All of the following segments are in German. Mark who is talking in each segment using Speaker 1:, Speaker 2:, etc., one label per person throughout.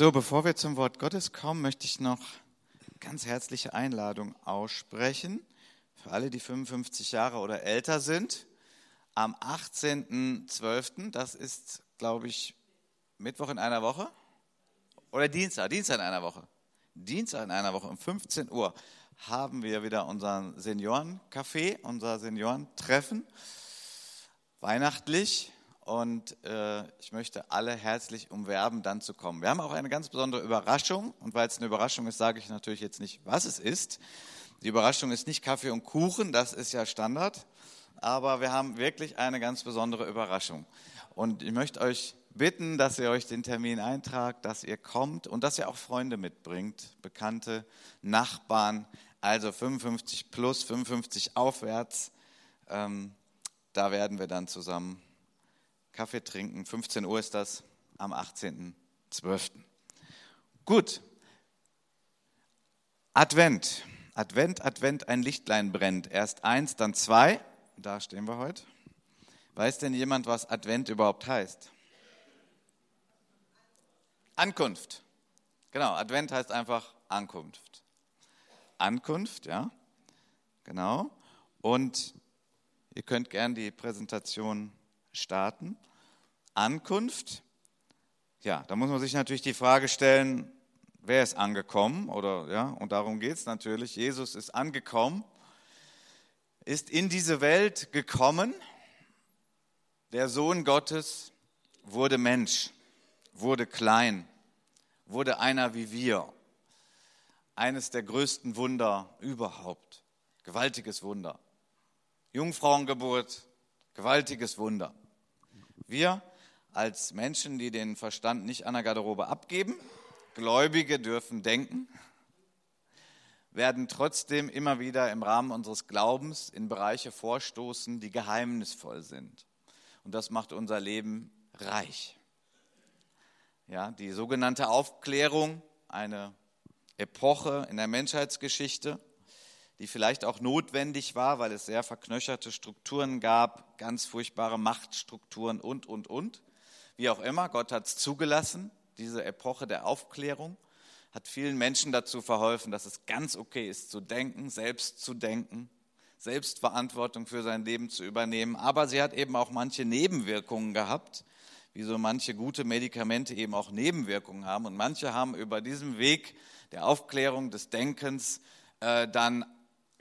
Speaker 1: So, bevor wir zum Wort Gottes kommen, möchte ich noch ganz herzliche Einladung aussprechen für alle, die 55 Jahre oder älter sind. Am 18.12., das ist, glaube ich, Mittwoch in einer Woche oder Dienstag, Dienstag in einer Woche. Dienstag in einer Woche um 15 Uhr haben wir wieder unseren Seniorencafé, unser Seniorentreffen, weihnachtlich. Und äh, ich möchte alle herzlich umwerben, dann zu kommen. Wir haben auch eine ganz besondere Überraschung. Und weil es eine Überraschung ist, sage ich natürlich jetzt nicht, was es ist. Die Überraschung ist nicht Kaffee und Kuchen, das ist ja Standard. Aber wir haben wirklich eine ganz besondere Überraschung. Und ich möchte euch bitten, dass ihr euch den Termin eintragt, dass ihr kommt und dass ihr auch Freunde mitbringt, Bekannte, Nachbarn, also 55 plus, 55 aufwärts. Ähm, da werden wir dann zusammen Kaffee trinken. 15 Uhr ist das am 18.12. Gut. Advent. Advent, Advent, ein Lichtlein brennt. Erst eins, dann zwei. Da stehen wir heute. Weiß denn jemand, was Advent überhaupt heißt? Ankunft. Genau, Advent heißt einfach Ankunft. Ankunft, ja, genau. Und ihr könnt gern die Präsentation starten. Ankunft, ja, da muss man sich natürlich die Frage stellen, wer ist angekommen? Oder ja, und darum geht es natürlich. Jesus ist angekommen, ist in diese Welt gekommen. Der Sohn Gottes wurde Mensch, wurde klein, wurde einer wie wir. Eines der größten Wunder überhaupt. Gewaltiges Wunder. Jungfrauengeburt, gewaltiges Wunder. Wir als Menschen, die den Verstand nicht an der Garderobe abgeben, Gläubige dürfen denken, werden trotzdem immer wieder im Rahmen unseres Glaubens in Bereiche vorstoßen, die geheimnisvoll sind. Und das macht unser Leben reich. Ja, die sogenannte Aufklärung, eine Epoche in der Menschheitsgeschichte, die vielleicht auch notwendig war, weil es sehr verknöcherte Strukturen gab, ganz furchtbare Machtstrukturen und, und, und. Wie auch immer, Gott hat es zugelassen, diese Epoche der Aufklärung, hat vielen Menschen dazu verholfen, dass es ganz okay ist zu denken, selbst zu denken, Selbstverantwortung für sein Leben zu übernehmen. Aber sie hat eben auch manche Nebenwirkungen gehabt, wie so manche gute Medikamente eben auch Nebenwirkungen haben. Und manche haben über diesen Weg der Aufklärung des Denkens äh, dann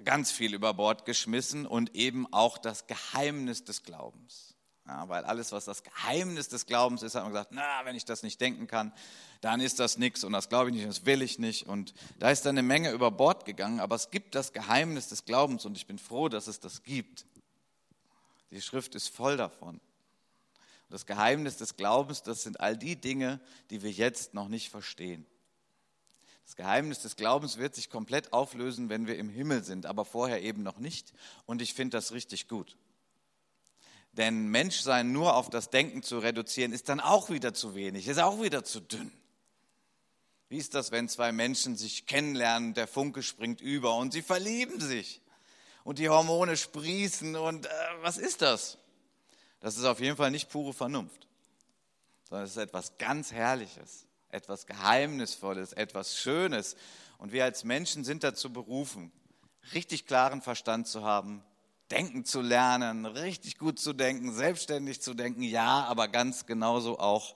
Speaker 1: ganz viel über Bord geschmissen und eben auch das Geheimnis des Glaubens. Ja, weil alles, was das Geheimnis des Glaubens ist, hat man gesagt, na, wenn ich das nicht denken kann, dann ist das nichts und das glaube ich nicht, das will ich nicht. Und da ist dann eine Menge über Bord gegangen, aber es gibt das Geheimnis des Glaubens und ich bin froh, dass es das gibt. Die Schrift ist voll davon. Das Geheimnis des Glaubens, das sind all die Dinge, die wir jetzt noch nicht verstehen. Das Geheimnis des Glaubens wird sich komplett auflösen, wenn wir im Himmel sind, aber vorher eben noch nicht. Und ich finde das richtig gut. Denn Menschsein nur auf das Denken zu reduzieren, ist dann auch wieder zu wenig, ist auch wieder zu dünn. Wie ist das, wenn zwei Menschen sich kennenlernen, der Funke springt über und sie verlieben sich und die Hormone sprießen und äh, was ist das? Das ist auf jeden Fall nicht pure Vernunft, sondern es ist etwas ganz Herrliches, etwas Geheimnisvolles, etwas Schönes. Und wir als Menschen sind dazu berufen, richtig klaren Verstand zu haben, denken zu lernen, richtig gut zu denken, selbstständig zu denken, ja, aber ganz genauso auch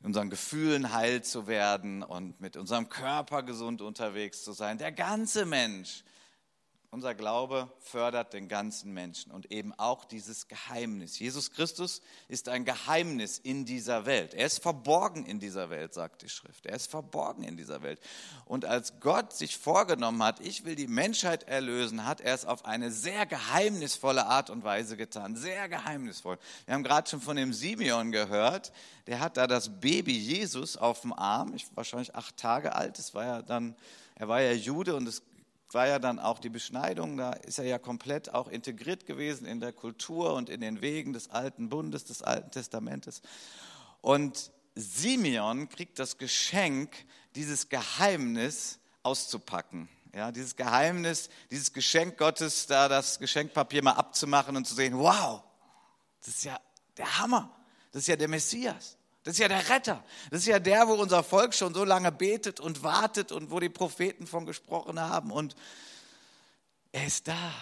Speaker 1: in unseren Gefühlen heil zu werden und mit unserem Körper gesund unterwegs zu sein. Der ganze Mensch unser Glaube fördert den ganzen Menschen und eben auch dieses Geheimnis. Jesus Christus ist ein Geheimnis in dieser Welt. Er ist verborgen in dieser Welt, sagt die Schrift. Er ist verborgen in dieser Welt. Und als Gott sich vorgenommen hat, ich will die Menschheit erlösen, hat er es auf eine sehr geheimnisvolle Art und Weise getan. Sehr geheimnisvoll. Wir haben gerade schon von dem Simeon gehört. Der hat da das Baby Jesus auf dem Arm, ich, wahrscheinlich acht Tage alt. Das war ja dann, er war ja Jude und es war ja dann auch die Beschneidung, da ist er ja komplett auch integriert gewesen in der Kultur und in den Wegen des alten Bundes, des Alten Testamentes. Und Simeon kriegt das Geschenk, dieses Geheimnis auszupacken. Ja, dieses Geheimnis, dieses Geschenk Gottes, da das Geschenkpapier mal abzumachen und zu sehen, wow, das ist ja der Hammer, das ist ja der Messias, Das ist ja der Retter. Das ist ja der, wo unser Volk schon so lange betet und wartet und wo die Propheten von gesprochen haben. Und er ist da.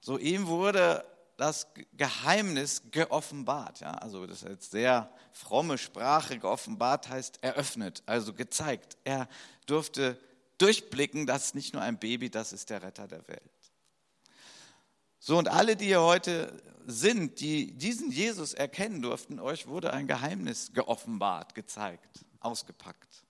Speaker 1: So ihm wurde das Geheimnis geoffenbart. Ja? Also das ist jetzt sehr fromme Sprache. Geoffenbart heißt eröffnet, also gezeigt. Er durfte durchblicken, das ist nicht nur ein Baby, das ist der Retter der Welt. So, und alle, die hier heute sind, die diesen Jesus erkennen durften, euch wurde ein Geheimnis geoffenbart, gezeigt, ausgepackt.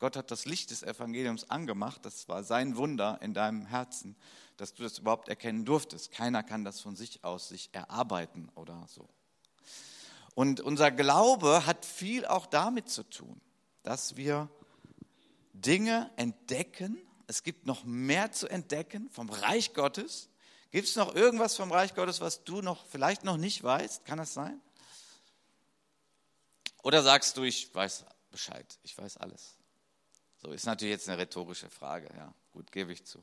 Speaker 1: Gott hat das Licht des Evangeliums angemacht, das war sein Wunder in deinem Herzen, dass du das überhaupt erkennen durftest. Keiner kann das von sich aus sich erarbeiten oder so. Und unser Glaube hat viel auch damit zu tun, dass wir Dinge entdecken. Es gibt noch mehr zu entdecken vom Reich Gottes. Gibt es noch irgendwas vom Reich Gottes, was du noch vielleicht noch nicht weißt? Kann das sein? Oder sagst du, ich weiß Bescheid, ich weiß alles? So ist natürlich jetzt eine rhetorische Frage, ja. Gut, gebe ich zu.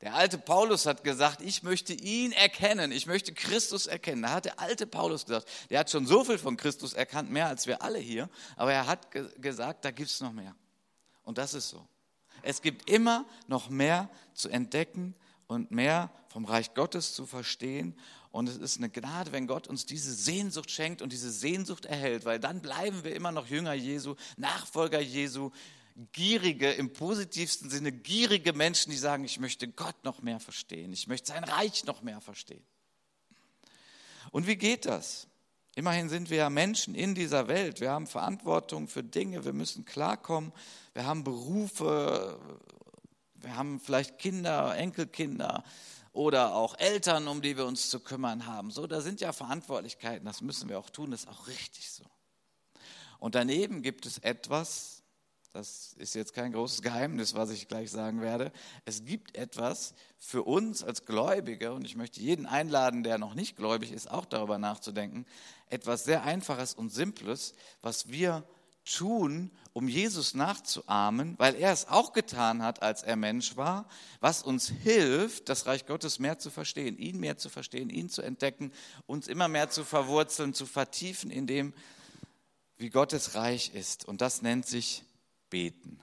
Speaker 1: Der alte Paulus hat gesagt, ich möchte ihn erkennen, ich möchte Christus erkennen. Da hat der alte Paulus gesagt, der hat schon so viel von Christus erkannt, mehr als wir alle hier, aber er hat ge gesagt, da gibt es noch mehr. Und das ist so. Es gibt immer noch mehr zu entdecken und mehr vom Reich Gottes zu verstehen. Und es ist eine Gnade, wenn Gott uns diese Sehnsucht schenkt und diese Sehnsucht erhält, weil dann bleiben wir immer noch Jünger Jesu, Nachfolger Jesu, gierige, im positivsten Sinne gierige Menschen, die sagen, ich möchte Gott noch mehr verstehen, ich möchte sein Reich noch mehr verstehen. Und wie geht das? Immerhin sind wir ja Menschen in dieser Welt. Wir haben Verantwortung für Dinge, wir müssen klarkommen, wir haben Berufe, wir haben vielleicht Kinder, Enkelkinder oder auch Eltern, um die wir uns zu kümmern haben. So, da sind ja Verantwortlichkeiten, das müssen wir auch tun, das ist auch richtig so. Und daneben gibt es etwas, das ist jetzt kein großes Geheimnis, was ich gleich sagen werde. Es gibt etwas für uns als Gläubige, und ich möchte jeden einladen, der noch nicht gläubig ist, auch darüber nachzudenken, etwas sehr Einfaches und Simples, was wir tun, um Jesus nachzuahmen, weil er es auch getan hat, als er Mensch war, was uns hilft, das Reich Gottes mehr zu verstehen, ihn mehr zu verstehen, ihn zu entdecken, uns immer mehr zu verwurzeln, zu vertiefen in dem, wie Gottes Reich ist. Und das nennt sich Beten.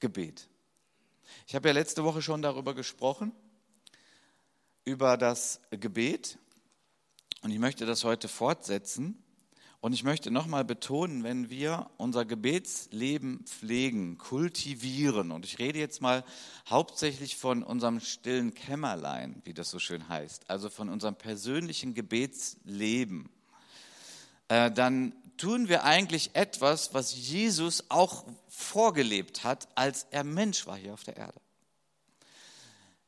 Speaker 1: Gebet. Ich habe ja letzte Woche schon darüber gesprochen, über das Gebet. Und ich möchte das heute fortsetzen. Und ich möchte nochmal betonen, wenn wir unser Gebetsleben pflegen, kultivieren, und ich rede jetzt mal hauptsächlich von unserem stillen Kämmerlein, wie das so schön heißt, also von unserem persönlichen Gebetsleben, äh, dann tun wir eigentlich etwas, was Jesus auch vorgelebt hat, als er Mensch war hier auf der Erde.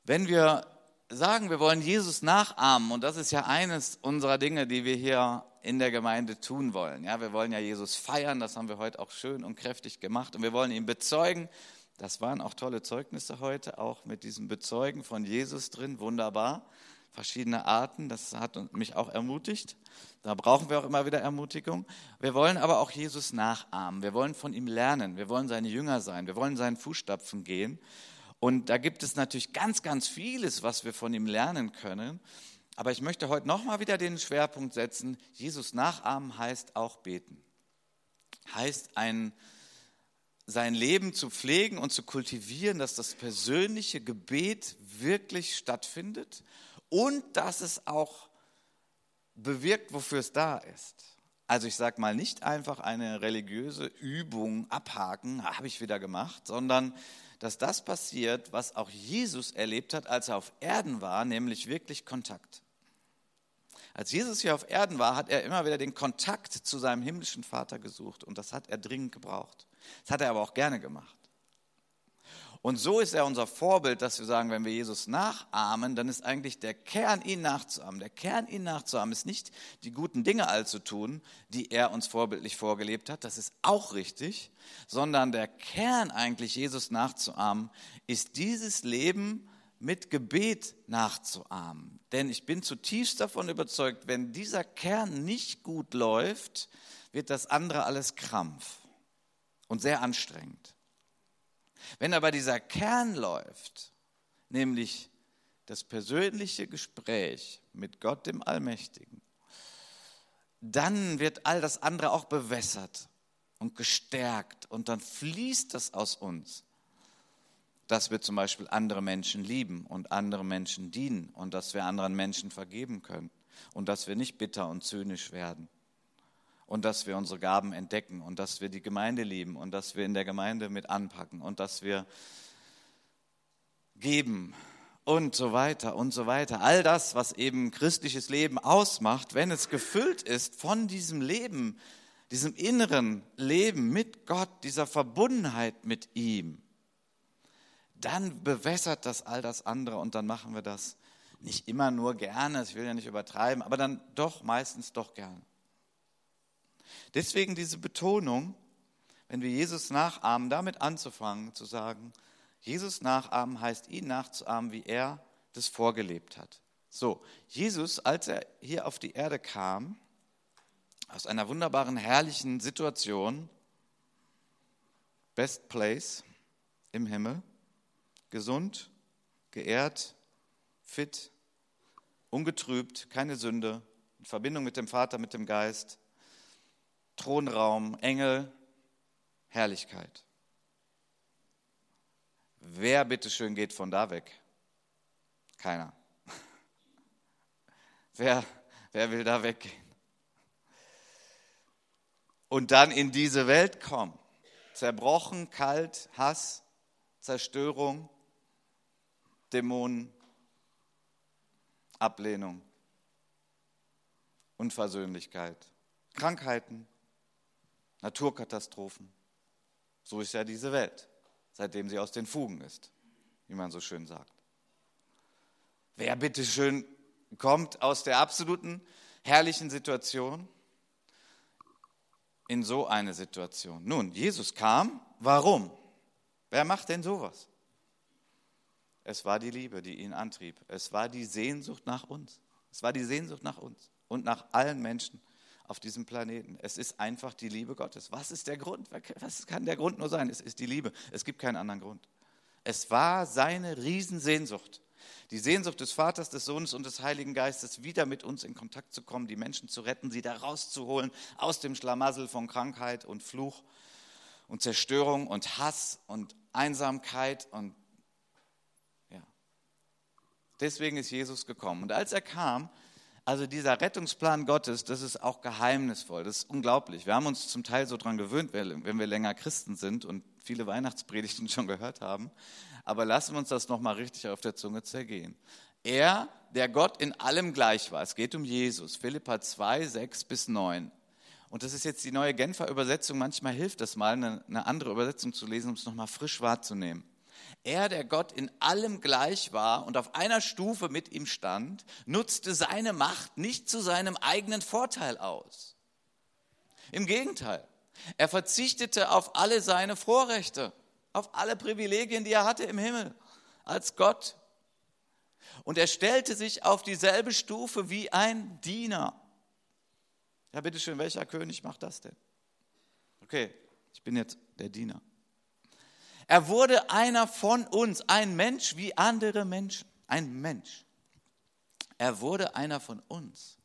Speaker 1: Wenn wir sagen, wir wollen Jesus nachahmen, und das ist ja eines unserer Dinge, die wir hier in der Gemeinde tun wollen. Ja, wir wollen ja Jesus feiern, das haben wir heute auch schön und kräftig gemacht und wir wollen ihn bezeugen. Das waren auch tolle Zeugnisse heute, auch mit diesem Bezeugen von Jesus drin, wunderbar. Verschiedene Arten, das hat mich auch ermutigt. Da brauchen wir auch immer wieder Ermutigung. Wir wollen aber auch Jesus nachahmen. Wir wollen von ihm lernen. Wir wollen seine Jünger sein. Wir wollen seinen Fußstapfen gehen. Und da gibt es natürlich ganz, ganz vieles, was wir von ihm lernen können. Aber ich möchte heute nochmal wieder den Schwerpunkt setzen. Jesus nachahmen heißt auch beten. Heißt ein, sein Leben zu pflegen und zu kultivieren, dass das persönliche Gebet wirklich stattfindet und dass es auch bewirkt, wofür es da ist. Also ich sage mal nicht einfach eine religiöse Übung abhaken, habe ich wieder gemacht, sondern dass das passiert, was auch Jesus erlebt hat, als er auf Erden war, nämlich wirklich Kontakt. Als Jesus hier auf Erden war, hat er immer wieder den Kontakt zu seinem himmlischen Vater gesucht und das hat er dringend gebraucht. Das hat er aber auch gerne gemacht. Und so ist er unser Vorbild, dass wir sagen, wenn wir Jesus nachahmen, dann ist eigentlich der Kern, ihn nachzuahmen. Der Kern, ihn nachzuahmen, ist nicht die guten Dinge allzu tun, die er uns vorbildlich vorgelebt hat, das ist auch richtig, sondern der Kern eigentlich, Jesus nachzuahmen, ist dieses Leben, mit Gebet nachzuahmen. Denn ich bin zutiefst davon überzeugt, wenn dieser Kern nicht gut läuft, wird das andere alles Krampf und sehr anstrengend. Wenn aber dieser Kern läuft, nämlich das persönliche Gespräch mit Gott dem Allmächtigen, dann wird all das andere auch bewässert und gestärkt und dann fließt das aus uns, dass wir zum Beispiel andere Menschen lieben und andere Menschen dienen und dass wir anderen Menschen vergeben können und dass wir nicht bitter und zynisch werden und dass wir unsere Gaben entdecken und dass wir die Gemeinde lieben und dass wir in der Gemeinde mit anpacken und dass wir geben und so weiter und so weiter. All das, was eben christliches Leben ausmacht, wenn es gefüllt ist von diesem Leben, diesem inneren Leben mit Gott, dieser Verbundenheit mit ihm, dann bewässert das all das andere und dann machen wir das nicht immer nur gerne, ich will ja nicht übertreiben, aber dann doch meistens doch gerne. Deswegen diese Betonung, wenn wir Jesus nachahmen, damit anzufangen, zu sagen, Jesus nachahmen heißt, ihn nachzuahmen, wie er das vorgelebt hat. So, Jesus, als er hier auf die Erde kam, aus einer wunderbaren, herrlichen Situation, Best Place im Himmel, gesund, geehrt, fit, ungetrübt, keine Sünde, in Verbindung mit dem Vater, mit dem Geist, Thronraum, Engel, Herrlichkeit. Wer bitteschön geht von da weg? Keiner. Wer, wer will da weggehen? Und dann in diese Welt kommen. Zerbrochen, kalt, Hass, Zerstörung, Dämonen, Ablehnung, Unversöhnlichkeit, Krankheiten, Naturkatastrophen. So ist ja diese Welt seitdem sie aus den Fugen ist, wie man so schön sagt. Wer bitteschön kommt aus der absoluten herrlichen Situation in so eine Situation? Nun, Jesus kam, warum? Wer macht denn sowas? Es war die Liebe, die ihn antrieb. Es war die Sehnsucht nach uns. Es war die Sehnsucht nach uns und nach allen Menschen auf diesem Planeten. Es ist einfach die Liebe Gottes. Was ist der Grund? Was kann der Grund nur sein? Es ist die Liebe. Es gibt keinen anderen Grund. Es war seine Riesensehnsucht. Die Sehnsucht des Vaters, des Sohnes und des Heiligen Geistes, wieder mit uns in Kontakt zu kommen, die Menschen zu retten, sie da rauszuholen aus dem Schlamassel von Krankheit und Fluch und Zerstörung und Hass und Einsamkeit und. Deswegen ist Jesus gekommen. Und als er kam, also dieser Rettungsplan Gottes, das ist auch geheimnisvoll, das ist unglaublich. Wir haben uns zum Teil so dran gewöhnt, wenn wir länger Christen sind und viele Weihnachtspredigten schon gehört haben. Aber lassen wir uns das nochmal richtig auf der Zunge zergehen. Er, der Gott in allem gleich war, es geht um Jesus, Philippa 2, 6 bis 9. Und das ist jetzt die neue Genfer Übersetzung. Manchmal hilft das mal, eine, andere Übersetzung zu lesen, um es nochmal frisch wahrzunehmen. Er, der Gott in allem gleich war und auf einer Stufe mit ihm stand, nutzte seine Macht nicht zu seinem eigenen Vorteil aus. Im Gegenteil, er verzichtete auf alle seine Vorrechte, auf alle Privilegien, die er hatte im Himmel als Gott. Und er stellte sich auf dieselbe Stufe wie ein Diener. Ja, bitteschön, welcher König macht das denn? Okay, ich bin jetzt der Diener. Er wurde einer von uns, ein Mensch wie andere Menschen, ein Mensch. Er wurde einer von uns.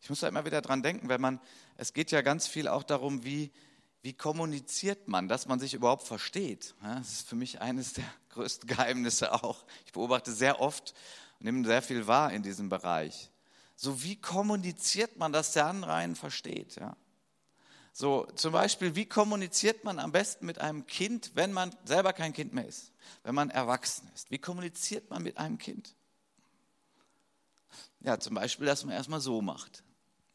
Speaker 1: Ich muss da immer wieder dran denken, wenn man, es geht ja ganz viel auch darum, wie, wie kommuniziert man, dass man sich überhaupt versteht. Das ist für mich eines der größten Geheimnisse auch. Ich beobachte sehr oft und nehme sehr viel wahr in diesem Bereich. So wie kommuniziert man, dass der andere einen versteht? Ja? So, zum Beispiel, wie kommuniziert man am besten mit einem Kind, wenn man selber kein Kind mehr ist, wenn man erwachsen ist? Wie kommuniziert man mit einem Kind? Ja, zum Beispiel, dass man erstmal so macht.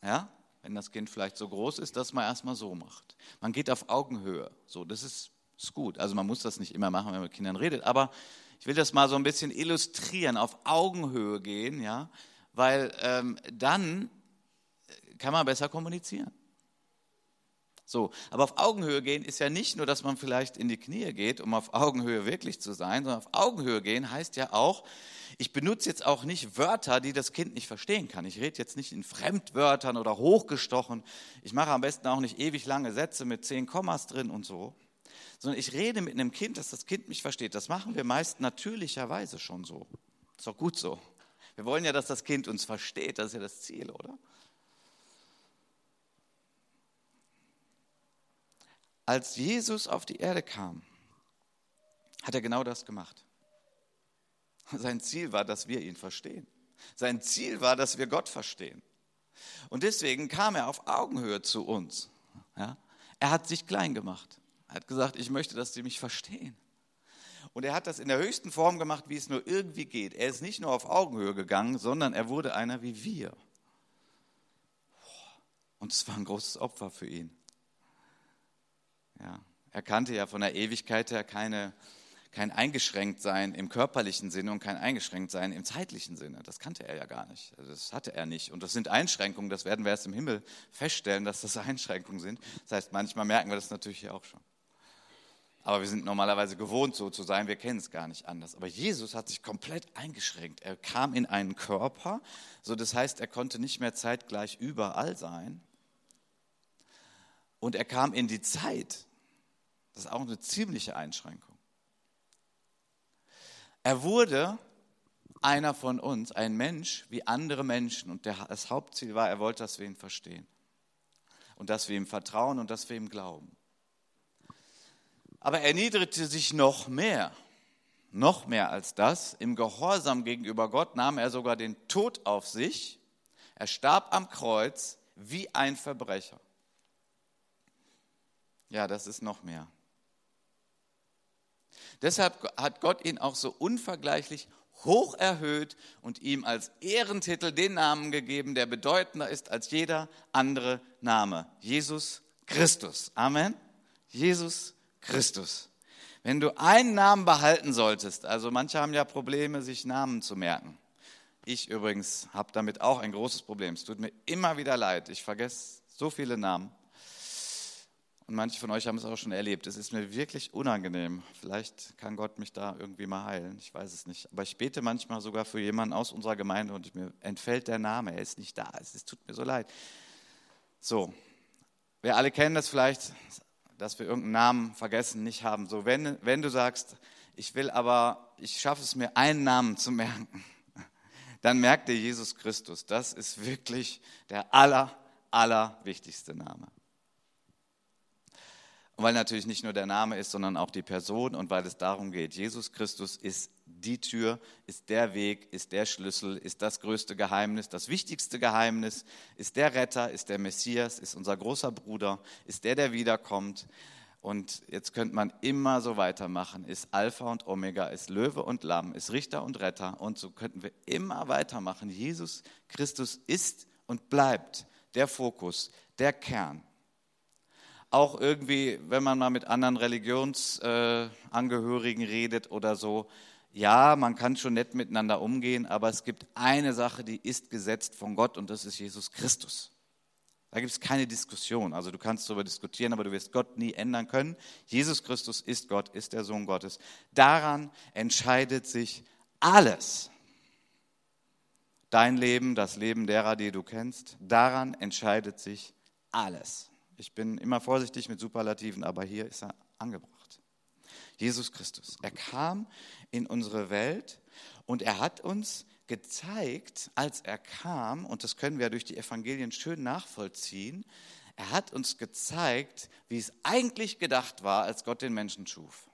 Speaker 1: Ja, wenn das Kind vielleicht so groß ist, dass man erstmal so macht. Man geht auf Augenhöhe. So, das ist, ist gut. Also man muss das nicht immer machen, wenn man mit Kindern redet, aber ich will das mal so ein bisschen illustrieren, auf Augenhöhe gehen, ja, weil ähm, dann kann man besser kommunizieren. So, aber auf Augenhöhe gehen ist ja nicht nur, dass man vielleicht in die Knie geht, um auf Augenhöhe wirklich zu sein, sondern auf Augenhöhe gehen heißt ja auch, ich benutze jetzt auch nicht Wörter, die das Kind nicht verstehen kann. Ich rede jetzt nicht in Fremdwörtern oder hochgestochen. Ich mache am besten auch nicht ewig lange Sätze mit zehn Kommas drin und so, sondern ich rede mit einem Kind, dass das Kind mich versteht. Das machen wir meist natürlicherweise schon so. Ist doch gut so. Wir wollen ja, dass das Kind uns versteht. Das ist ja das Ziel, oder? Als Jesus auf die Erde kam, hat er genau das gemacht. Sein Ziel war, dass wir ihn verstehen. Sein Ziel war, dass wir Gott verstehen. Und deswegen kam er auf Augenhöhe zu uns. Ja? Er hat sich klein gemacht. Er hat gesagt, ich möchte, dass sie mich verstehen. Und er hat das in der höchsten Form gemacht, wie es nur irgendwie geht. Er ist nicht nur auf Augenhöhe gegangen, sondern er wurde einer wie wir. Und es war ein großes Opfer für ihn. Ja, er kannte ja von der Ewigkeit her keine kein Eingeschränktsein im körperlichen Sinne und kein Eingeschränktsein im zeitlichen Sinne. Das kannte er ja gar nicht. Also das hatte er nicht. Und das sind Einschränkungen, das werden wir erst im Himmel feststellen, dass das Einschränkungen sind. Das heißt, manchmal merken wir das natürlich hier auch schon. Aber wir sind normalerweise gewohnt, so zu sein, wir kennen es gar nicht anders. Aber Jesus hat sich komplett eingeschränkt. Er kam in einen Körper, so das heißt, er konnte nicht mehr zeitgleich überall sein. Und er kam in die Zeit. Das ist auch eine ziemliche Einschränkung. Er wurde einer von uns, ein Mensch wie andere Menschen. Und das Hauptziel war, er wollte, dass wir ihn verstehen. Und dass wir ihm vertrauen und dass wir ihm glauben. Aber er niedrigte sich noch mehr. Noch mehr als das. Im Gehorsam gegenüber Gott nahm er sogar den Tod auf sich. Er starb am Kreuz wie ein Verbrecher. Ja, das ist noch mehr. Deshalb hat Gott ihn auch so unvergleichlich hoch erhöht und ihm als Ehrentitel den Namen gegeben, der bedeutender ist als jeder andere Name. Jesus Christus. Amen. Jesus Christus. Wenn du einen Namen behalten solltest, also manche haben ja Probleme, sich Namen zu merken. Ich übrigens habe damit auch ein großes Problem. Es tut mir immer wieder leid. Ich vergesse so viele Namen. Und manche von euch haben es auch schon erlebt. Es ist mir wirklich unangenehm. Vielleicht kann Gott mich da irgendwie mal heilen. Ich weiß es nicht. Aber ich bete manchmal sogar für jemanden aus unserer Gemeinde und mir entfällt der Name. Er ist nicht da. Es tut mir so leid. So, wir alle kennen das vielleicht, dass wir irgendeinen Namen vergessen, nicht haben. So, wenn, wenn du sagst, ich will aber, ich schaffe es mir, einen Namen zu merken, dann merkt dir Jesus Christus. Das ist wirklich der aller, aller wichtigste Name. Und weil natürlich nicht nur der Name ist, sondern auch die Person und weil es darum geht, Jesus Christus ist die Tür, ist der Weg, ist der Schlüssel, ist das größte Geheimnis, das wichtigste Geheimnis, ist der Retter, ist der Messias, ist unser großer Bruder, ist der, der wiederkommt. Und jetzt könnte man immer so weitermachen, ist Alpha und Omega, ist Löwe und Lamm, ist Richter und Retter. Und so könnten wir immer weitermachen. Jesus Christus ist und bleibt der Fokus, der Kern auch irgendwie, wenn man mal mit anderen Religionsangehörigen äh, redet oder so, ja, man kann schon nett miteinander umgehen, aber es gibt eine Sache, die ist gesetzt von Gott und das ist Jesus Christus. Da gibt es keine Diskussion. Also du kannst darüber diskutieren, aber du wirst Gott nie ändern können. Jesus Christus ist Gott, ist der Sohn Gottes. Daran entscheidet sich alles. Dein Leben, das Leben derer, die du kennst, daran entscheidet sich alles. Ich bin immer vorsichtig mit Superlativen, aber hier ist er angebracht. Jesus Christus. Er kam in unsere Welt und er hat uns gezeigt, als er kam, und das können wir durch die Evangelien schön nachvollziehen, er hat uns gezeigt, wie es eigentlich gedacht war, als Gott den Menschen schuf.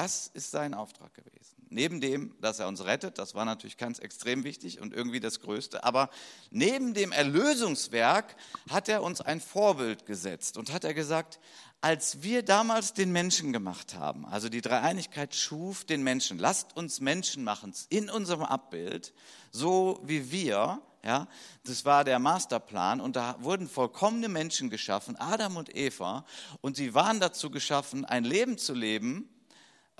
Speaker 1: Das ist sein Auftrag gewesen. Neben dem, dass er uns rettet, das war natürlich ganz extrem wichtig und irgendwie das Größte, aber neben dem Erlösungswerk hat er uns ein Vorbild gesetzt und hat er gesagt, als wir damals den Menschen gemacht haben, also die Dreieinigkeit schuf den Menschen, lasst uns Menschen machen in unserem Abbild, so wie wir, ja, das war der Masterplan und da wurden vollkommene Menschen geschaffen, Adam und Eva, und sie waren dazu geschaffen, ein Leben zu leben,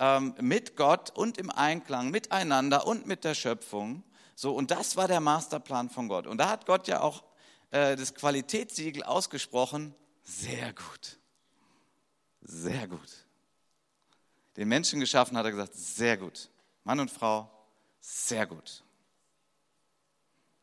Speaker 1: ähm, mit Gott und im Einklang miteinander und mit der Schöpfung. So, und das war der Masterplan von Gott. Und da hat Gott ja auch äh, das Qualitätssiegel ausgesprochen. Sehr gut. Sehr gut. Den Menschen geschaffen hat er gesagt, sehr gut. Mann und Frau, sehr gut.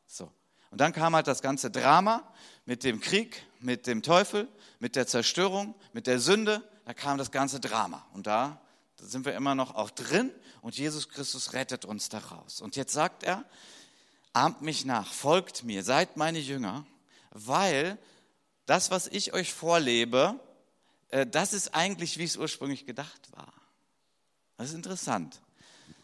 Speaker 1: So. Und dann kam halt das ganze Drama mit dem Krieg, mit dem Teufel, mit der Zerstörung, mit der Sünde. Da kam das ganze Drama. Und da Da sind wir immer noch auch drin und Jesus Christus rettet uns daraus. Und jetzt sagt er, ahmt mich nach, folgt mir, seid meine Jünger, weil das, was ich euch vorlebe, äh, das ist eigentlich, wie es ursprünglich gedacht war. Das ist interessant.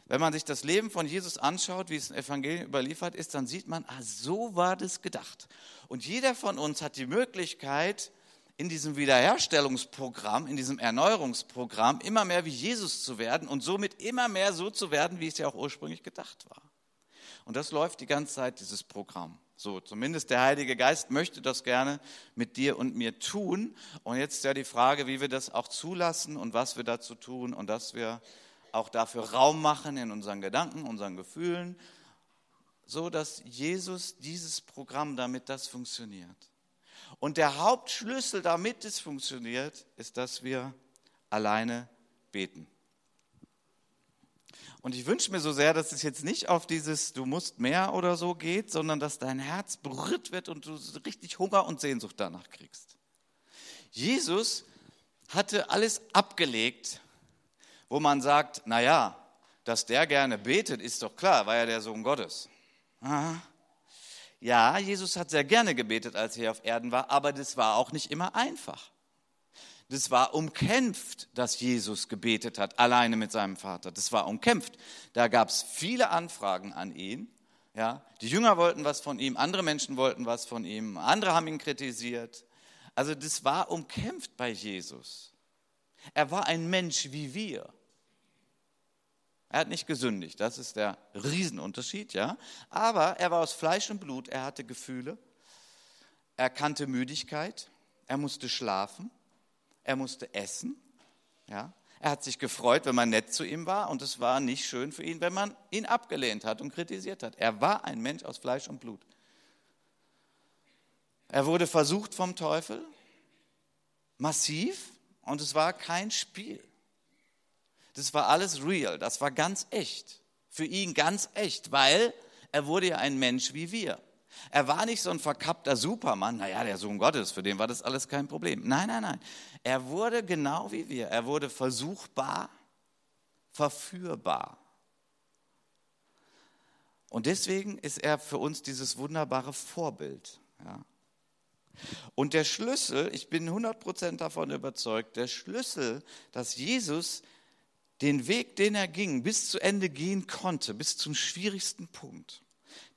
Speaker 1: Wenn man sich das Leben von Jesus anschaut, wie es im Evangelium überliefert ist, dann sieht man, ah, so war das gedacht. Und jeder von uns hat die Möglichkeit, in diesem Wiederherstellungsprogramm, in diesem Erneuerungsprogramm immer mehr wie Jesus zu werden und somit immer mehr so zu werden, wie es ja auch ursprünglich gedacht war. Und das läuft die ganze Zeit, dieses Programm. So, zumindest der Heilige Geist möchte das gerne mit dir und mir tun. Und jetzt ist ja die Frage, wie wir das auch zulassen und was wir dazu tun und dass wir auch dafür Raum machen in unseren Gedanken, unseren Gefühlen, so dass Jesus dieses Programm, damit das funktioniert. Und der Hauptschlüssel, damit es funktioniert, ist, dass wir alleine beten. Und ich wünsche mir so sehr, dass es jetzt nicht auf dieses Du musst mehr oder so geht, sondern dass dein Herz berührt wird und du richtig Hunger und Sehnsucht danach kriegst. Jesus hatte alles abgelegt, wo man sagt, naja, dass der gerne betet, ist doch klar, war ja der Sohn Gottes. Aha. Ja, Jesus hat sehr gerne gebetet, als er hier auf Erden war, aber das war auch nicht immer einfach. Das war umkämpft, dass Jesus gebetet hat, alleine mit seinem Vater. Das war umkämpft. Da gab es viele Anfragen an ihn. Ja, die Jünger wollten was von ihm, andere Menschen wollten was von ihm, andere haben ihn kritisiert. Also das war umkämpft bei Jesus. Er war ein Mensch wie wir. Er hat nicht gesündigt, das ist der Riesenunterschied, ja. Aber er war aus Fleisch und Blut, er hatte Gefühle, er kannte Müdigkeit, er musste schlafen, er musste essen, ja. Er hat sich gefreut, wenn man nett zu ihm war und es war nicht schön für ihn, wenn man ihn abgelehnt hat und kritisiert hat. Er war ein Mensch aus Fleisch und Blut. Er wurde versucht vom Teufel, massiv, und es war kein Spiel. Das war alles real, das war ganz echt. Für ihn ganz echt, weil er wurde ja ein Mensch wie wir. Er war nicht so ein verkappter Supermann, naja, der Sohn Gottes, für den war das alles kein Problem. Nein, nein, nein. Er wurde genau wie wir. Er wurde versuchbar, verführbar. Und deswegen ist er für uns dieses wunderbare Vorbild. Ja. Und der Schlüssel, ich bin 100% davon überzeugt, der Schlüssel, dass Jesus den Weg, den er ging, bis zu Ende gehen konnte, bis zum schwierigsten Punkt.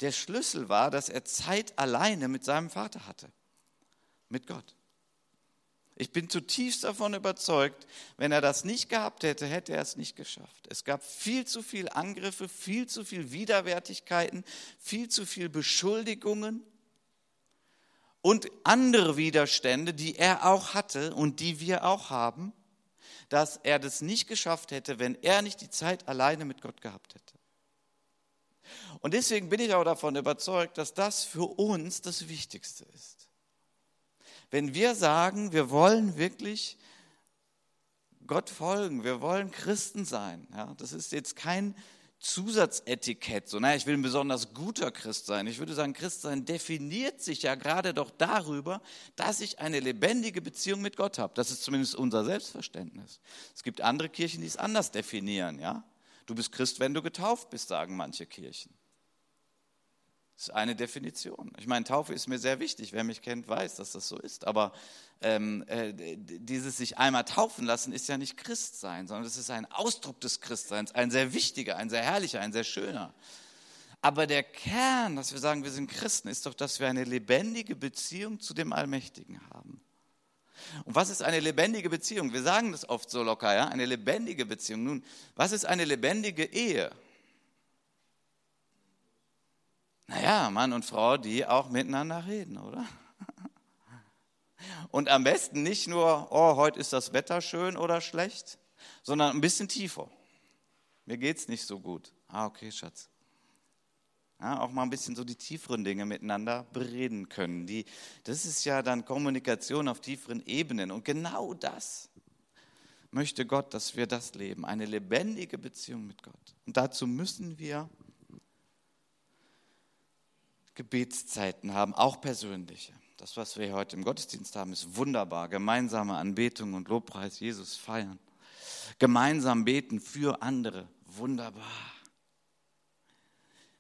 Speaker 1: Der Schlüssel war, dass er Zeit alleine mit seinem Vater hatte, mit Gott. Ich bin zutiefst davon überzeugt, wenn er das nicht gehabt hätte, hätte er es nicht geschafft. Es gab viel zu viele Angriffe, viel zu viele Widerwärtigkeiten, viel zu viele Beschuldigungen und andere Widerstände, die er auch hatte und die wir auch haben dass er das nicht geschafft hätte, wenn er nicht die Zeit alleine mit Gott gehabt hätte. Und deswegen bin ich auch davon überzeugt, dass das für uns das Wichtigste ist. Wenn wir sagen, wir wollen wirklich Gott folgen, wir wollen Christen sein, ja, das ist jetzt kein Zusatzetikett, so, naja, ich will ein besonders guter Christ sein. Ich würde sagen, Christsein definiert sich ja gerade doch darüber, dass ich eine lebendige Beziehung mit Gott habe. Das ist zumindest unser Selbstverständnis. Es gibt andere Kirchen, die es anders definieren, ja. Du bist Christ, wenn du getauft bist, sagen manche Kirchen. Das ist eine Definition. Ich meine, Taufe ist mir sehr wichtig. Wer mich kennt, weiß, dass das so ist. Aber ähm, äh, dieses sich einmal taufen lassen ist ja nicht Christsein, sondern es ist ein Ausdruck des Christseins, ein sehr wichtiger, ein sehr herrlicher, ein sehr schöner. Aber der Kern, dass wir sagen, wir sind Christen, ist doch, dass wir eine lebendige Beziehung zu dem Allmächtigen haben. Und was ist eine lebendige Beziehung? Wir sagen das oft so locker, ja, eine lebendige Beziehung. Nun, was ist eine lebendige Ehe? Naja, Mann und Frau, die auch miteinander reden, oder? Und am besten nicht nur, oh, heute ist das Wetter schön oder schlecht, sondern ein bisschen tiefer. Mir geht es nicht so gut. Ah, okay, Schatz. Ja, auch mal ein bisschen so die tieferen Dinge miteinander bereden können. Die, das ist ja dann Kommunikation auf tieferen Ebenen. Und genau das möchte Gott, dass wir das leben. Eine lebendige Beziehung mit Gott. Und dazu müssen wir Gebetszeiten haben, auch persönliche. Das, was wir heute im Gottesdienst haben, ist wunderbar. Gemeinsame Anbetung und Lobpreis Jesus feiern. gemeinsam beten für andere. Wunderbar.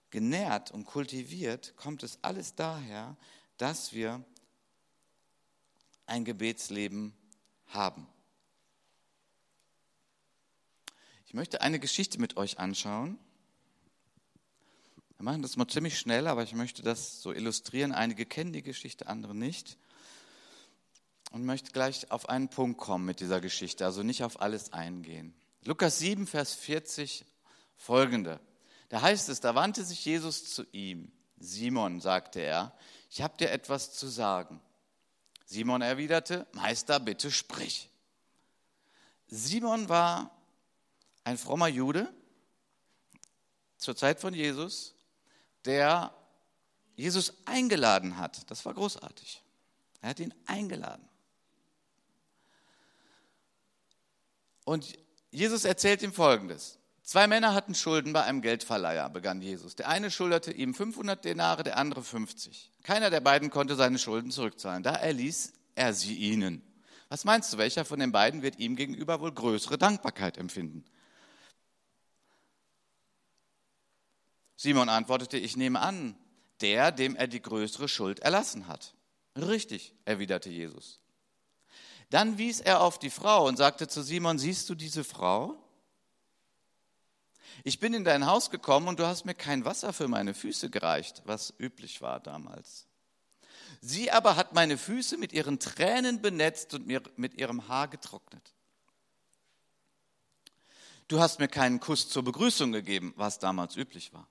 Speaker 1: Genährt und kultiviert kommt es alles daher, dass wir ein Gebetsleben haben. Ich möchte eine Geschichte mit euch anschauen. Wir machen das mal ziemlich schnell, aber ich möchte das so illustrieren. Einige kennen die Geschichte, andere nicht. Und möchte gleich auf einen Punkt kommen mit dieser Geschichte, also nicht auf alles eingehen. Lukas 7, Vers 40, folgende. Da heißt es, da wandte sich Jesus zu ihm. Simon, sagte er, ich habe dir etwas zu sagen. Simon erwiderte, Meister, bitte sprich. Simon war ein frommer Jude zur Zeit von Jesus, der Jesus eingeladen hat. Das war großartig. Er hat ihn eingeladen. Und Jesus erzählt ihm Folgendes. Zwei Männer hatten Schulden bei einem Geldverleiher, begann Jesus. Der eine schuldete ihm 500 Denare, der andere 50. Keiner der beiden konnte seine Schulden zurückzahlen. Da erließ er sie ihnen. Was meinst du, welcher von den beiden wird ihm gegenüber wohl größere Dankbarkeit empfinden? Simon antwortete, ich nehme an, der, dem er die größere Schuld erlassen hat. Richtig, erwiderte Jesus. Dann wies er auf die Frau und sagte zu Simon, siehst du diese Frau? Ich bin in dein Haus gekommen und du hast mir kein Wasser für meine Füße gereicht, was üblich war damals. Sie aber hat meine Füße mit ihren Tränen benetzt und mir mit ihrem Haar getrocknet. Du hast mir keinen Kuss zur Begrüßung gegeben, was damals üblich war.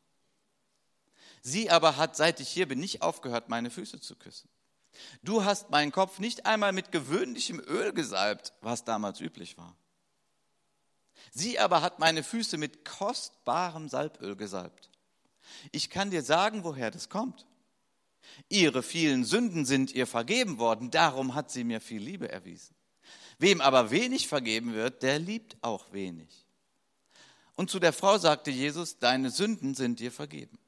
Speaker 1: Sie aber hat, seit ich hier bin, nicht aufgehört, meine Füße zu küssen. Du hast meinen Kopf nicht einmal mit gewöhnlichem Öl gesalbt, was damals üblich war. Sie aber hat meine Füße mit kostbarem Salböl gesalbt. Ich kann dir sagen, woher das kommt. Ihre vielen Sünden sind ihr vergeben worden, darum hat sie mir viel Liebe erwiesen. Wem aber wenig vergeben wird, der liebt auch wenig. Und zu der Frau sagte Jesus, deine Sünden sind dir vergeben.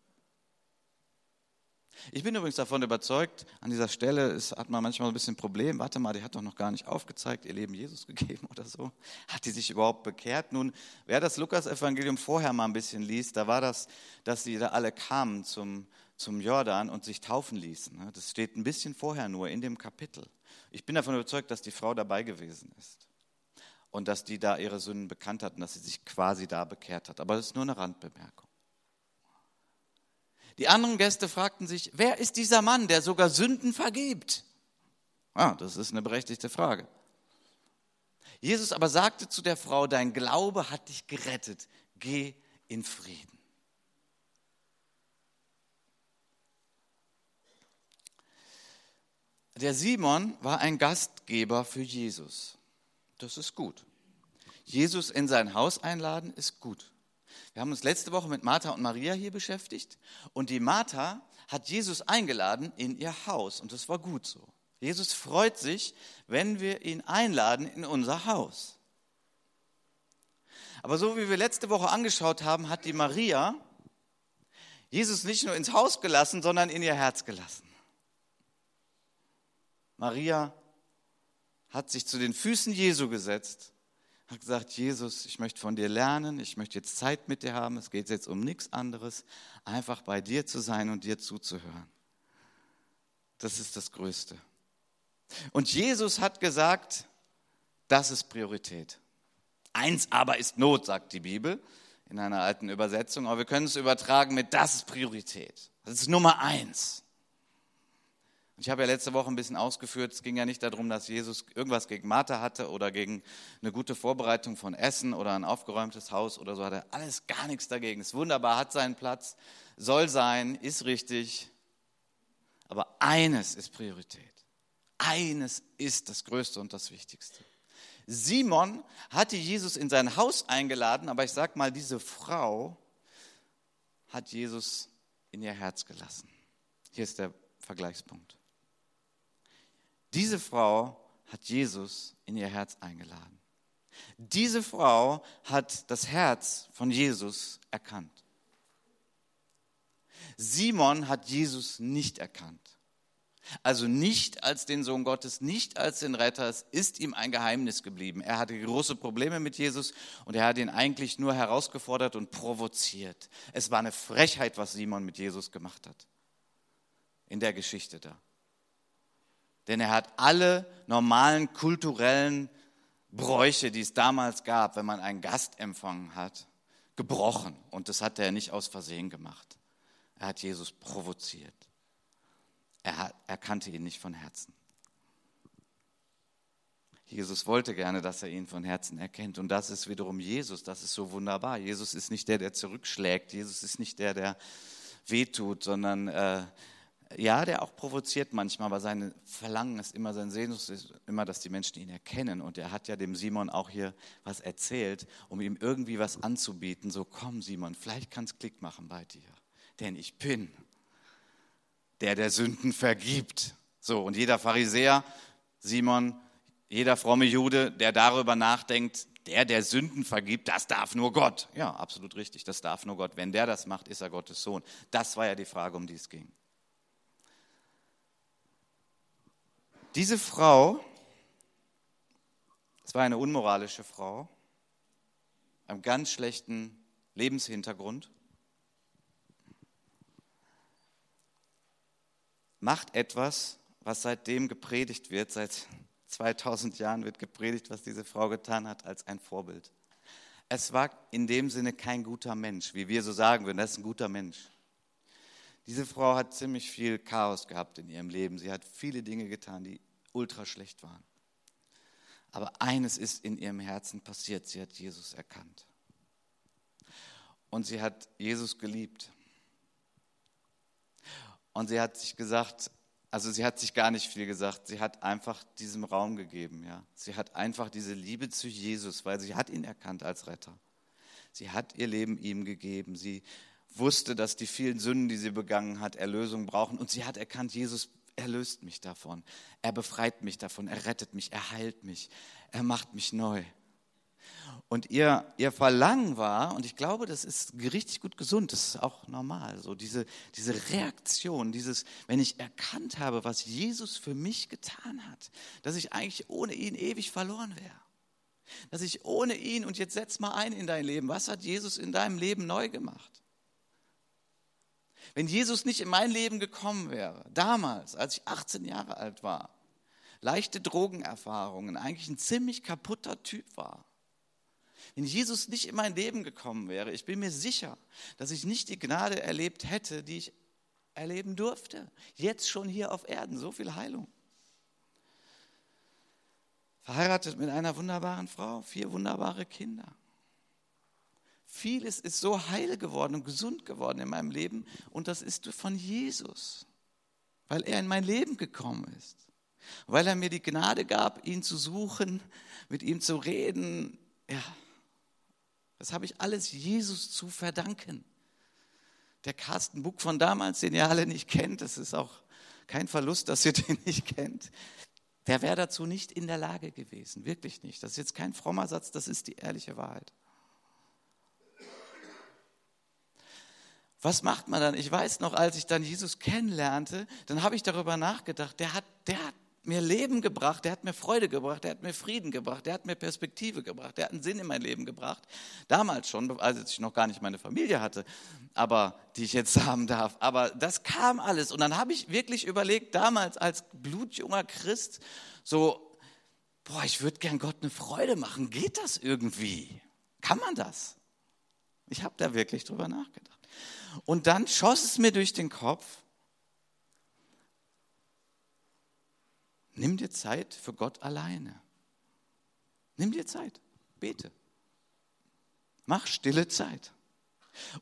Speaker 1: Ich bin übrigens davon überzeugt, an dieser Stelle ist, hat man manchmal ein bisschen ein Problem. Warte mal, die hat doch noch gar nicht aufgezeigt, ihr Leben Jesus gegeben oder so. Hat die sich überhaupt bekehrt? Nun, wer das Lukas-Evangelium vorher mal ein bisschen liest, da war das, dass sie da alle kamen zum, zum Jordan und sich taufen ließen. Ne? Das steht ein bisschen vorher nur in dem Kapitel. Ich bin davon überzeugt, dass die Frau dabei gewesen ist und dass die da ihre Sünden bekannt hat und dass sie sich quasi da bekehrt hat. Aber das ist nur eine Randbemerkung. Die anderen Gäste fragten sich, wer ist dieser Mann, der sogar Sünden vergibt? Ah, das ist eine berechtigte Frage. Jesus aber sagte zu der Frau, dein Glaube hat dich gerettet, geh in Frieden. Der Simon war ein Gastgeber für Jesus. Das ist gut. Jesus in sein Haus einladen ist gut. Wir haben uns letzte Woche mit Martha und Maria hier beschäftigt und die Martha hat Jesus eingeladen in ihr Haus und das war gut so. Jesus freut sich, wenn wir ihn einladen in unser Haus. Aber so wie wir letzte Woche angeschaut haben, hat die Maria Jesus nicht nur ins Haus gelassen, sondern in ihr Herz gelassen. Maria hat sich zu den Füßen Jesu gesetzt hat gesagt, Jesus, ich möchte von dir lernen, ich möchte jetzt Zeit mit dir haben, es geht jetzt um nichts anderes, einfach bei dir zu sein und dir zuzuhören. Das ist das Größte. Und Jesus hat gesagt, das ist Priorität. Eins aber ist Not, sagt die Bibel in einer alten Übersetzung, aber wir können es übertragen mit das ist Priorität. Das ist Nummer eins. Ich habe ja letzte Woche ein bisschen ausgeführt, es ging ja nicht darum, dass Jesus irgendwas gegen Martha hatte oder gegen eine gute Vorbereitung von Essen oder ein aufgeräumtes Haus oder so, hat er alles gar nichts dagegen. Ist wunderbar, hat seinen Platz, soll sein, ist richtig. Aber eines ist Priorität. Eines ist das Größte und das Wichtigste. Simon hatte Jesus in sein Haus eingeladen, aber ich sag mal, diese Frau hat Jesus in ihr Herz gelassen. Hier ist der Vergleichspunkt. Diese Frau hat Jesus in ihr Herz eingeladen. Diese Frau hat das Herz von Jesus erkannt. Simon hat Jesus nicht erkannt. Also nicht als den Sohn Gottes, nicht als den Retter. Es ist ihm ein Geheimnis geblieben. Er hatte große Probleme mit Jesus und er hat ihn eigentlich nur herausgefordert und provoziert. Es war eine Frechheit, was Simon mit Jesus gemacht hat. In der Geschichte da. Denn er hat alle normalen kulturellen Bräuche, die es damals gab, wenn man einen Gast empfangen hat, gebrochen. Und das hat er nicht aus Versehen gemacht. Er hat Jesus provoziert. Er, er kannte ihn nicht von Herzen. Jesus wollte gerne, dass er ihn von Herzen erkennt. Und das ist wiederum Jesus. Das ist so wunderbar. Jesus ist nicht der, der zurückschlägt. Jesus ist nicht der, der wehtut, sondern äh, ja, der auch provoziert manchmal, aber sein Verlangen ist immer, sein Sehnsucht ist immer, dass die Menschen ihn erkennen. Und er hat ja dem Simon auch hier was erzählt, um ihm irgendwie was anzubieten. So, komm Simon, vielleicht kann es Klick machen bei dir. Denn ich bin der, der Sünden vergibt. So, und jeder Pharisäer, Simon, jeder fromme Jude, der darüber nachdenkt, der, der Sünden vergibt, das darf nur Gott. Ja, absolut richtig, das darf nur Gott. Wenn der das macht, ist er Gottes Sohn. Das war ja die Frage, um die es ging. Diese Frau, es war eine unmoralische Frau, einem ganz schlechten Lebenshintergrund, macht etwas, was seitdem gepredigt wird, seit 2000 Jahren wird gepredigt, was diese Frau getan hat, als ein Vorbild. Es war in dem Sinne kein guter Mensch, wie wir so sagen würden, das ist ein guter Mensch. Diese Frau hat ziemlich viel Chaos gehabt in ihrem Leben. Sie hat viele Dinge getan, die ultra schlecht waren. Aber eines ist in ihrem Herzen passiert. Sie hat Jesus erkannt. Und sie hat Jesus geliebt. Und sie hat sich gesagt, also sie hat sich gar nicht viel gesagt, sie hat einfach diesem Raum gegeben, ja. Sie hat einfach diese Liebe zu Jesus, weil sie hat ihn erkannt als Retter. Sie hat ihr Leben ihm gegeben. Sie wusste, dass die vielen Sünden, die sie begangen hat, Erlösung brauchen. Und sie hat erkannt, Jesus erlöst mich davon. Er befreit mich davon. Er rettet mich. Er heilt mich. Er macht mich neu. Und ihr, ihr Verlangen war, und ich glaube, das ist richtig gut gesund, das ist auch normal, so diese, diese Reaktion, dieses, wenn ich erkannt habe, was Jesus für mich getan hat, dass ich eigentlich ohne ihn ewig verloren wäre. Dass ich ohne ihn, und jetzt setz mal ein in dein Leben, was hat Jesus in deinem Leben neu gemacht? Wenn Jesus nicht in mein Leben gekommen wäre, damals, als ich 18 Jahre alt war, leichte Drogenerfahrungen, eigentlich ein ziemlich kaputter Typ war, wenn Jesus nicht in mein Leben gekommen wäre, ich bin mir sicher, dass ich nicht die Gnade erlebt hätte, die ich erleben durfte. Jetzt schon hier auf Erden, so viel Heilung. Verheiratet mit einer wunderbaren Frau, vier wunderbare Kinder. Vieles ist so heil geworden und gesund geworden in meinem Leben und das ist von Jesus, weil er in mein Leben gekommen ist, weil er mir die Gnade gab, ihn zu suchen, mit ihm zu reden. Ja, das habe ich alles Jesus zu verdanken. Der Carsten Buck von damals, den ihr alle nicht kennt, das ist auch kein Verlust, dass ihr den nicht kennt, der wäre dazu nicht in der Lage gewesen, wirklich nicht. Das ist jetzt kein frommer Satz, das ist die ehrliche Wahrheit. Was macht man dann? Ich weiß noch, als ich dann Jesus kennenlernte, dann habe ich darüber nachgedacht, der hat, der hat mir Leben gebracht, der hat mir Freude gebracht, der hat mir Frieden gebracht, der hat mir Perspektive gebracht, der hat einen Sinn in mein Leben gebracht. Damals schon, als ich noch gar nicht meine Familie hatte, aber die ich jetzt haben darf. Aber das kam alles. Und dann habe ich wirklich überlegt, damals als blutjunger Christ, so, boah, ich würde gern Gott eine Freude machen. Geht das irgendwie? Kann man das? Ich habe da wirklich drüber nachgedacht. Und dann schoss es mir durch den Kopf, Nimm dir Zeit für Gott alleine. Nimm dir Zeit. Bete. Mach stille Zeit.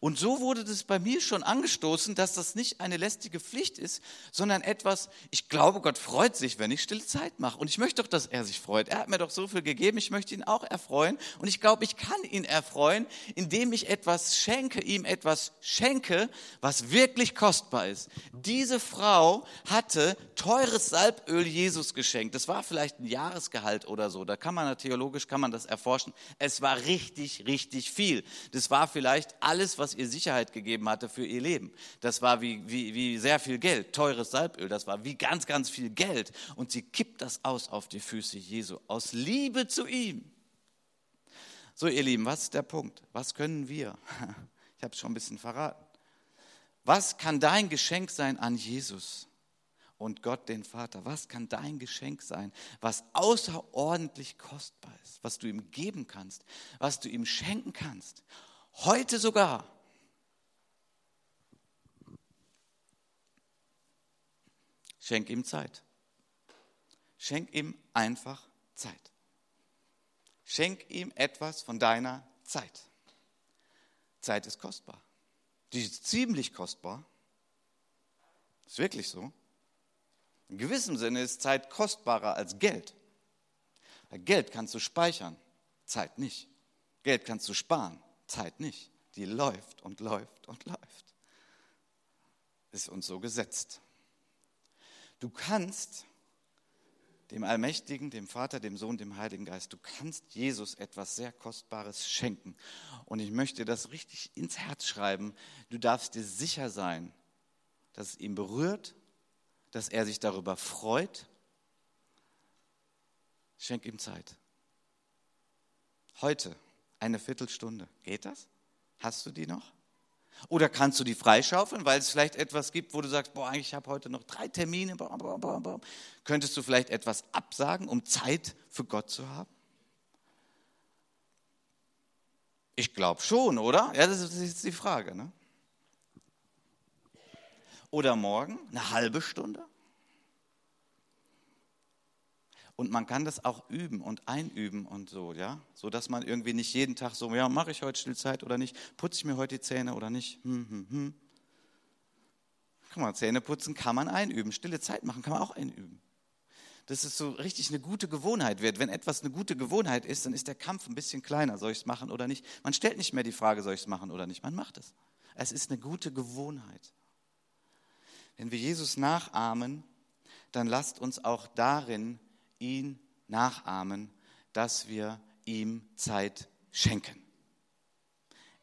Speaker 1: Und so wurde das bei mir schon angestoßen, dass das nicht eine lästige Pflicht ist, sondern etwas, ich glaube, Gott freut sich, wenn ich stille Zeit mache. Und ich möchte doch, dass er sich freut. Er hat mir doch so viel gegeben, ich möchte ihn auch erfreuen. Und ich glaube, ich kann ihn erfreuen, indem ich etwas schenke, ihm etwas schenke, was wirklich kostbar ist. Diese Frau hatte teures Salböl Jesus geschenkt. Das war vielleicht ein Jahresgehalt oder so. Da kann man theologisch kann man das erforschen. Es war richtig, richtig viel. Das war vielleicht alles alles, was ihr Sicherheit gegeben hatte für ihr Leben. Das war wie, wie, wie sehr viel Geld, teures Salböl, das war wie ganz, ganz viel Geld. Und sie kippt das aus auf die Füße Jesu, aus Liebe zu ihm. So, ihr Lieben, was ist der Punkt? Was können wir? Ich habe es schon ein bisschen verraten. Was kann dein Geschenk sein an Jesus und Gott, den Vater? Was kann dein Geschenk sein, was außerordentlich kostbar ist, was du ihm geben kannst, was du ihm schenken kannst? Heute sogar. Schenk ihm Zeit. Schenk ihm einfach Zeit. Schenk ihm etwas von deiner Zeit. Zeit ist kostbar. Die ist ziemlich kostbar. Ist wirklich so. In gewissem Sinne ist Zeit kostbarer als Geld. Geld kannst du speichern, Zeit nicht. Geld kannst du sparen, Zeit nicht. Die läuft und läuft und läuft. Ist uns so gesetzt. Du kannst dem Allmächtigen, dem Vater, dem Sohn, dem Heiligen Geist. Du kannst Jesus etwas sehr Kostbares schenken. Und ich möchte das richtig ins Herz schreiben. Du darfst dir sicher sein, dass es ihn berührt, dass er sich darüber freut. Schenk ihm Zeit. Heute eine Viertelstunde. Geht das? Hast du die noch? Oder kannst du die freischaufeln, weil es vielleicht etwas gibt, wo du sagst, boah, ich habe heute noch drei Termine. Boah, boah, boah, Könntest du vielleicht etwas absagen, um Zeit für Gott zu haben? Ich glaube schon, oder? Ja, das ist jetzt die Frage. Ne? Oder morgen eine halbe Stunde? Und man kann das auch üben und einüben und so, ja, so dass man irgendwie nicht jeden Tag so, ja, mache ich heute Stillzeit oder nicht, putze ich mir heute die Zähne oder nicht. Hm, hm, hm. Guck mal, Zähne putzen kann man einüben, stille Zeit machen kann man auch einüben. Dass es so richtig eine gute Gewohnheit wird. Wenn etwas eine gute Gewohnheit ist, dann ist der Kampf ein bisschen kleiner, soll ich es machen oder nicht. Man stellt nicht mehr die Frage, soll ich es machen oder nicht, man macht es. Es ist eine gute Gewohnheit. Wenn wir Jesus nachahmen, dann lasst uns auch darin ihn nachahmen, dass wir ihm Zeit schenken.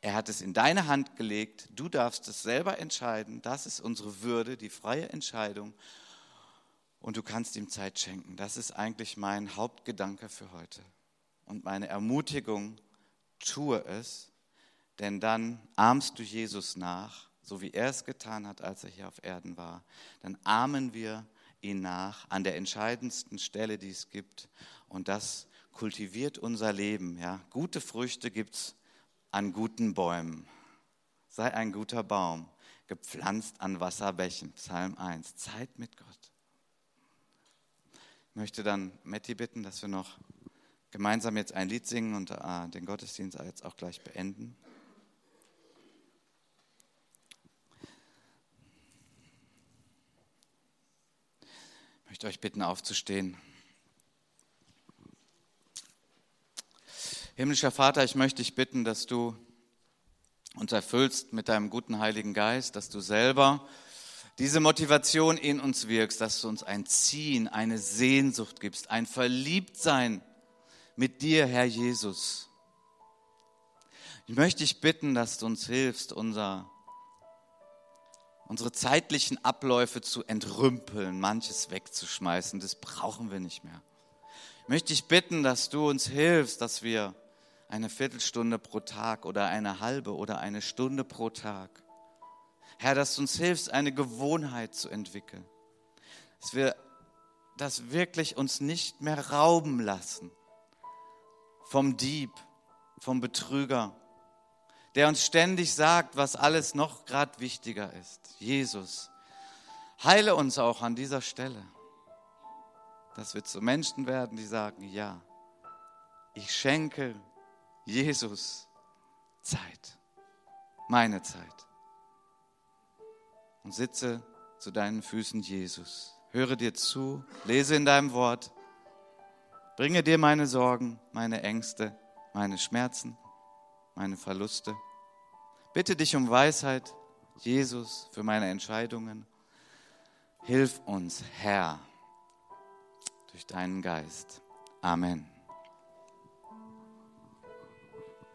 Speaker 1: Er hat es in deine Hand gelegt, du darfst es selber entscheiden, das ist unsere Würde, die freie Entscheidung und du kannst ihm Zeit schenken. Das ist eigentlich mein Hauptgedanke für heute und meine Ermutigung, tue es, denn dann ahmst du Jesus nach, so wie er es getan hat, als er hier auf Erden war. Dann ahmen wir ihn nach an der entscheidendsten Stelle, die es gibt. Und das kultiviert unser Leben. Ja? Gute Früchte gibt es an guten Bäumen. Sei ein guter Baum, gepflanzt an Wasserbächen. Psalm 1. Zeit mit Gott. Ich möchte dann Matti bitten, dass wir noch gemeinsam jetzt ein Lied singen und äh, den Gottesdienst jetzt auch gleich beenden. Möchte euch bitten, aufzustehen. Himmlischer Vater, ich möchte dich bitten, dass du uns erfüllst mit deinem guten Heiligen Geist, dass du selber diese Motivation in uns wirkst, dass du uns ein Ziehen, eine Sehnsucht gibst, ein Verliebtsein mit dir, Herr Jesus. Ich möchte dich bitten, dass du uns hilfst, unser unsere zeitlichen Abläufe zu entrümpeln, manches wegzuschmeißen. Das brauchen wir nicht mehr. Ich möchte dich bitten, dass du uns hilfst, dass wir eine Viertelstunde pro Tag oder eine halbe oder eine Stunde pro Tag, Herr, dass du uns hilfst, eine Gewohnheit zu entwickeln. Dass wir das wirklich uns nicht mehr rauben lassen vom Dieb, vom Betrüger, der uns ständig sagt, was alles noch gerade wichtiger ist. Jesus, heile uns auch an dieser Stelle, dass wir zu Menschen werden, die sagen, ja, ich schenke Jesus Zeit, meine Zeit und sitze zu deinen Füßen, Jesus. Höre dir zu, lese in deinem Wort, bringe dir meine Sorgen, meine Ängste, meine Schmerzen meine Verluste. Bitte dich um Weisheit, Jesus, für meine Entscheidungen. Hilf uns, Herr, durch deinen Geist. Amen.